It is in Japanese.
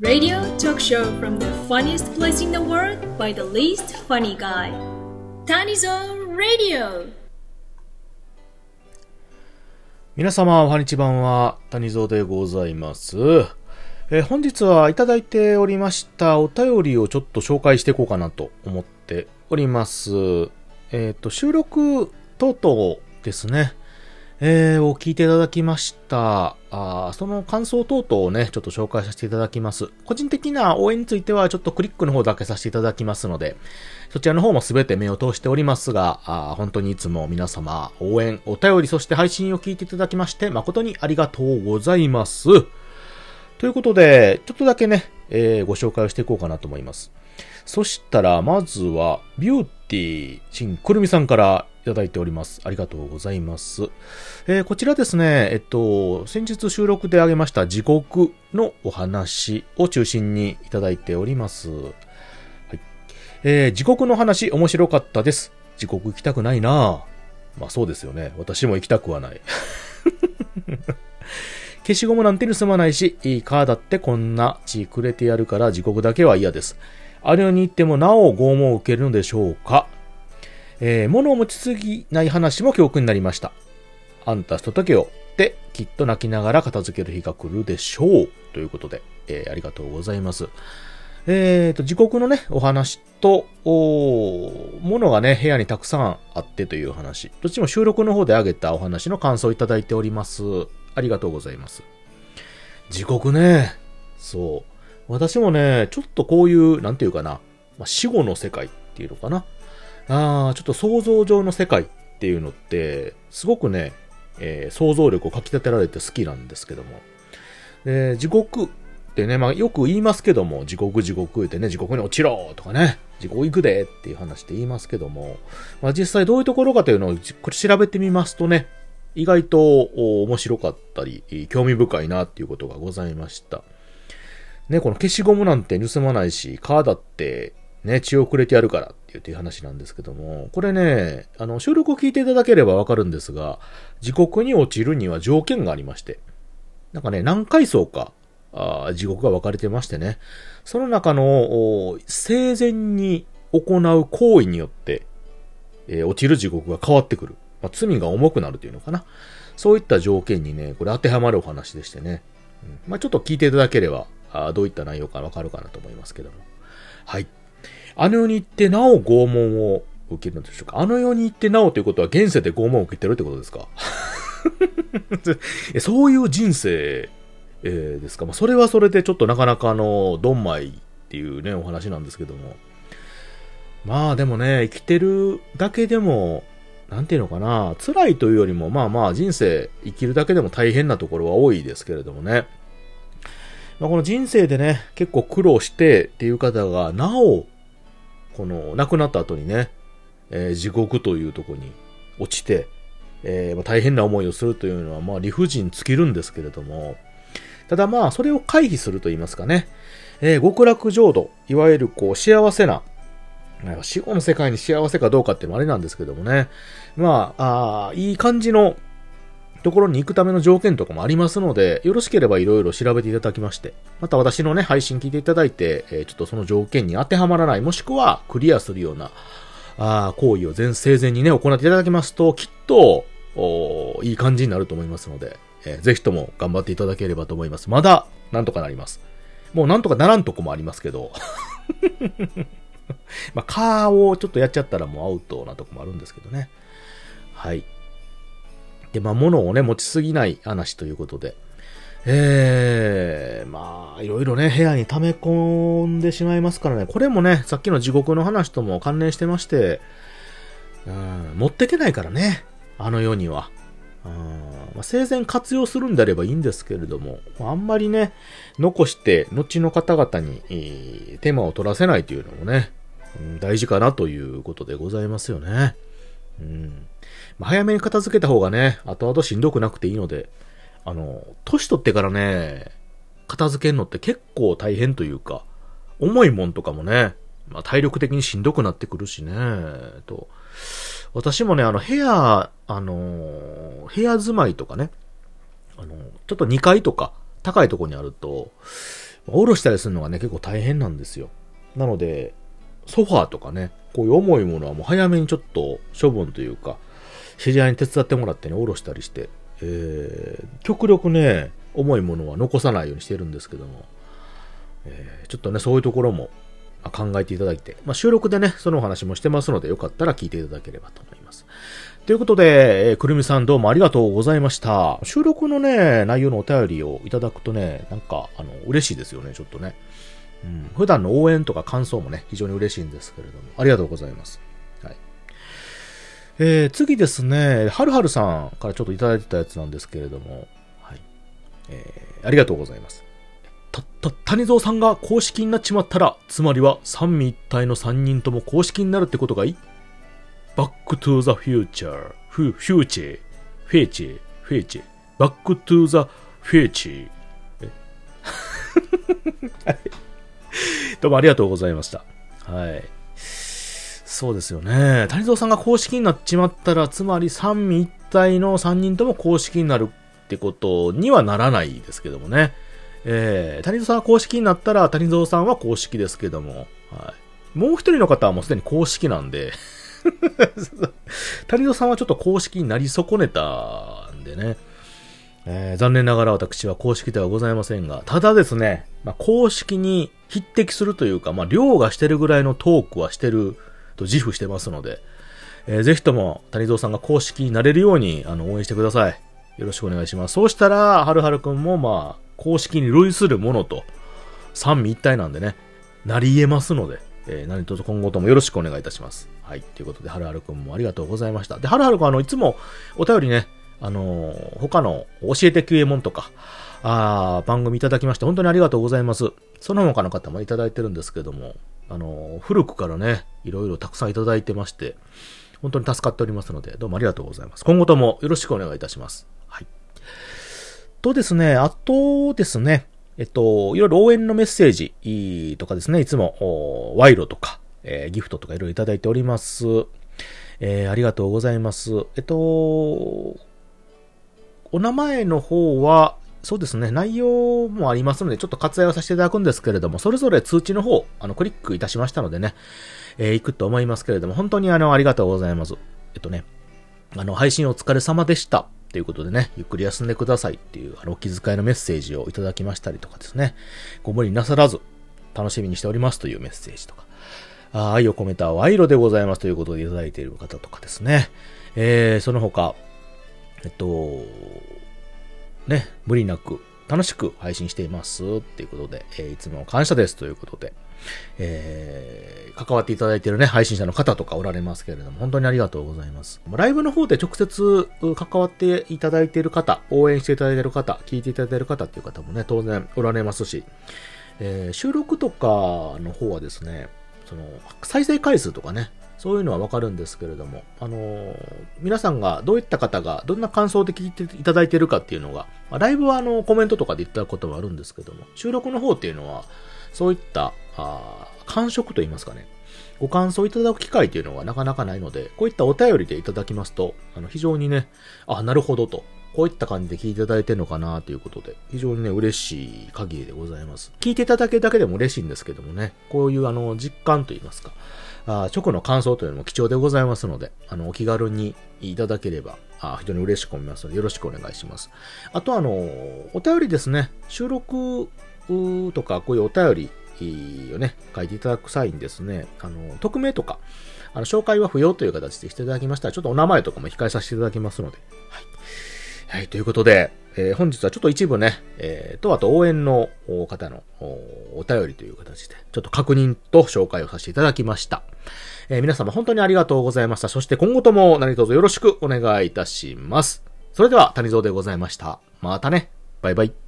Radio talk show from the funniest place in the world by the least funny guy. Tanizo Radio. 皆様、おはにちばんは、谷蔵でございます。えー本日はいただいておりましたお便りをちょっと紹介していこうかなと思っております。えっ、ーと、収録等々ですね、えーを聞いていただきました。あその感想等々をね、ちょっと紹介させていただきます。個人的な応援についてはちょっとクリックの方だけさせていただきますので、そちらの方もすべて目を通しておりますが、あ本当にいつも皆様応援、お便り、そして配信を聞いていただきまして、誠にありがとうございます。ということで、ちょっとだけね、えーご紹介をしていこうかなと思います。そしたら、まずは、ビューティー、しんくるみさんからいただいております。ありがとうございます。えーこちらですね、えっと、先日収録であげました時刻のお話を中心にいただいております。はい。えー時刻の話面白かったです。時刻行きたくないなぁまあそうですよね。私も行きたくはない。消しゴムなんて盗まないし、いいカーだってこんな血くれてやるから時刻だけは嫌です。あれに行ってもなお拷問を受けるのでしょうかえー物を持ちすぎない話も教訓になりました。あんたひととけよってきっと泣きながら片付ける日が来るでしょう。ということで、えーありがとうございます。えーと、時刻のね、お話と、お物がね、部屋にたくさんあってという話。どっちも収録の方であげたお話の感想をいただいております。ありがとうございます。時刻ね。そう。私もね、ちょっとこういう、なんていうかな、まあ、死後の世界っていうのかな。あーちょっと想像上の世界っていうのって、すごくね、えー想像力をかき立てられて好きなんですけども。で、地獄ってね、まあよく言いますけども、地獄地獄ってね、地獄に落ちろとかね、地獄行くでっていう話で言いますけども、まあ実際どういうところかというのをこれ調べてみますとね、意外と面白かったり、興味深いなっていうことがございました。ね、この消しゴムなんて盗まないし、カーだってね、血をくれてやるからっていう話なんですけども、これね、あの、収録を聞いていただければわかるんですが、地獄に落ちるには条件がありまして、なんかね、何階層か、あ地獄が分かれてましてね、その中の、生前に行う行為によって、えー落ちる地獄が変わってくる。まあ、罪が重くなるというのかな。そういった条件にね、これ当てはまるお話でしてね。うんまあ、ちょっと聞いていただければ、あどういった内容かわかるかなと思いますけども。はい。あの世に行ってなお拷問を受けるのでしょうか？あの世に行ってなおということは現世で拷問を受けてるってことですか？そういう人生、えーですか？まあ、それはそれでちょっとなかなかあの、ドンマイっていうね、お話なんですけども。まあでもね、生きてるだけでも、なんていうのかな、辛いというよりも、まあまあ人生生きるだけでも大変なところは多いですけれどもね。まあ、この人生でね、結構苦労してっていう方が、なお、この亡くなった後にね、えー地獄というとこに落ちて、えーま、大変な思いをするというのは、まあ理不尽尽きるんですけれども、ただまあ、それを回避すると言いますかね、えー極楽浄土、いわゆるこう、幸せな、死後の世界に幸せかどうかっていうのもあれなんですけどもね。まあ、あいい感じのところに行くための条件とかもありますので、よろしければいろいろ調べていただきまして、また私のね、配信聞いていただいて、えーちょっとその条件に当てはまらない、もしくはクリアするような、あー行為を全生前にね、行っていただきますと、きっと、おいい感じになると思いますので、えーぜひとも頑張っていただければと思います。まだ、なんとかなります。もうなんとかならんとこもありますけど、まあ、カーをちょっとやっちゃったらもうアウトなとこもあるんですけどね。はい。で、まあ、物をね、持ちすぎない話ということで。ええまあ、いろいろね、部屋に溜め込んでしまいますからね。これもね、さっきの地獄の話とも関連してまして、うん、持ってけないからね。あの世には。うんまあ、生前活用するんであればいいんですけれども、あんまりね、残して、後の方々に、手間を取らせないというのもね、うん大事かなということでございますよね。うん。早めに片付けた方がね、後々しんどくなくていいので、あの、年取ってからね、片付けるのって結構大変というか、重いもんとかもね、まあ、体力的にしんどくなってくるしね、と。私もね、あの、部屋、あの、部屋住まいとかね、あの、ちょっと2階とか、高いとこにあると、下ろしたりするのがね、結構大変なんですよ。なので、ソファーとかね、こういう重いものはもう早めにちょっと処分というか、知り合いに手伝ってもらってね、下ろしたりして、えー、極力ね、重いものは残さないようにしてるんですけども、えー、ちょっとね、そういうところも考えていただいて、まあ、収録でね、そのお話もしてますので、よかったら聞いていただければと思います。ということで、えー、くるみさんどうもありがとうございました。収録のね、内容のお便りをいただくとね、なんか、あの、嬉しいですよね、ちょっとね。うん、普段の応援とか感想もね、非常に嬉しいんですけれども、ありがとうございます。はい。えー、次ですね、はるはるさんからちょっといただいてたやつなんですけれども、はい。えー、ありがとうございます。た、た、谷蔵さんが公式になっちまったら、つまりは三位一体の三人とも公式になるってことがいい？バックトゥーザフューチャー、フュ、フューチェ、フェーチェ、フェーチェ、バックトゥーザフェーチェ。どうもありがとうございました。はい。そうですよね。谷蔵さんが公式になっちまったら、つまり三位一体の三人とも公式になるってことにはならないですけどもね。えー、谷蔵さんが公式になったら、谷蔵さんは公式ですけども、はい。もう一人の方はもうすでに公式なんで 谷戸さんはちょっと公式になり損ねたんでね。えー、残念ながら私は公式ではございませんが、ただですね、まあ、公式に匹敵するというか、まあ、量がしてるぐらいのトークはしてると自負してますので、えー、ぜひとも谷蔵さんが公式になれるようにあの応援してください。よろしくお願いします。そうしたら、はるはるくんもまあ、公式に類するものと、三位一体なんでね、なり得ますので、えー、何卒今後ともよろしくお願いいたします。はい。ということで、はるはるくんもありがとうございました。で、はるはるくん、あの、いつもお便りね、あの、他の教えて QA もんとか、あ番組いただきまして、本当にありがとうございます。その他の方もいただいてるんですけども、あの、古くからね、いろいろたくさんいただいてまして、本当に助かっておりますので、どうもありがとうございます。今後ともよろしくお願いいたします。はい。とですね、あとですね、えっと、いろいろ応援のメッセージとかですね、いつも、賄賂とか、えー、ギフトとかいろいろいただいております。えー、ありがとうございます。えっと、お名前の方は、そうですね、内容もありますので、ちょっと割愛をさせていただくんですけれども、それぞれ通知の方、あの、クリックいたしましたのでね、えー、行くと思いますけれども、本当にあの、ありがとうございます。えっとね、あの、配信お疲れ様でした。ということでね、ゆっくり休んでくださいっていう、あの、お気遣いのメッセージをいただきましたりとかですね、ご無理なさらず、楽しみにしておりますというメッセージとか、あ愛を込めた賄賂でございますということでいただいている方とかですね。えー、その他、えっと、ね、無理なく楽しく配信していますっていうことで、えー、いつも感謝ですということで、えー、関わっていただいているね、配信者の方とかおられますけれども、本当にありがとうございます。ライブの方で直接関わっていただいている方、応援していただいている方、聞いていただいている方っていう方もね、当然おられますし、えー、収録とかの方はですね、その、再生回数とかね、そういうのはわかるんですけれども、あのー、皆さんがどういった方がどんな感想で聞いていただいてるかっていうのが、まあ、ライブはあのコメントとかで言ったこともあるんですけども、収録の方っていうのは、そういったあ感触といいますかね、ご感想いただく機会というのがなかなかないので、こういったお便りでいただきますと、あの非常にね、あ、なるほどと、こういった感じで聞いていただいてるのかなということで、非常にね、嬉しい限りでございます。聞いていただけるだけでも嬉しいんですけどもね、こういうあの、実感といいますか、あ直の感想というのも貴重でございますので、あの、お気軽にいただければ、あ非常に嬉しく思いますので、よろしくお願いします。あとあの、お便りですね、収録とか、こういうお便りをね、書いていただく際にですね、あの、匿名とか、あの、紹介は不要という形でしていただきましたら、ちょっとお名前とかも控えさせていただきますので、はい。はい、ということで、えー、本日はちょっと一部ね、えー、と、あと応援の方のお便りという形で、ちょっと確認と紹介をさせていただきました。えー、皆様本当にありがとうございました。そして今後とも何卒よろしくお願いいたします。それでは、谷蔵でございました。またね。バイバイ。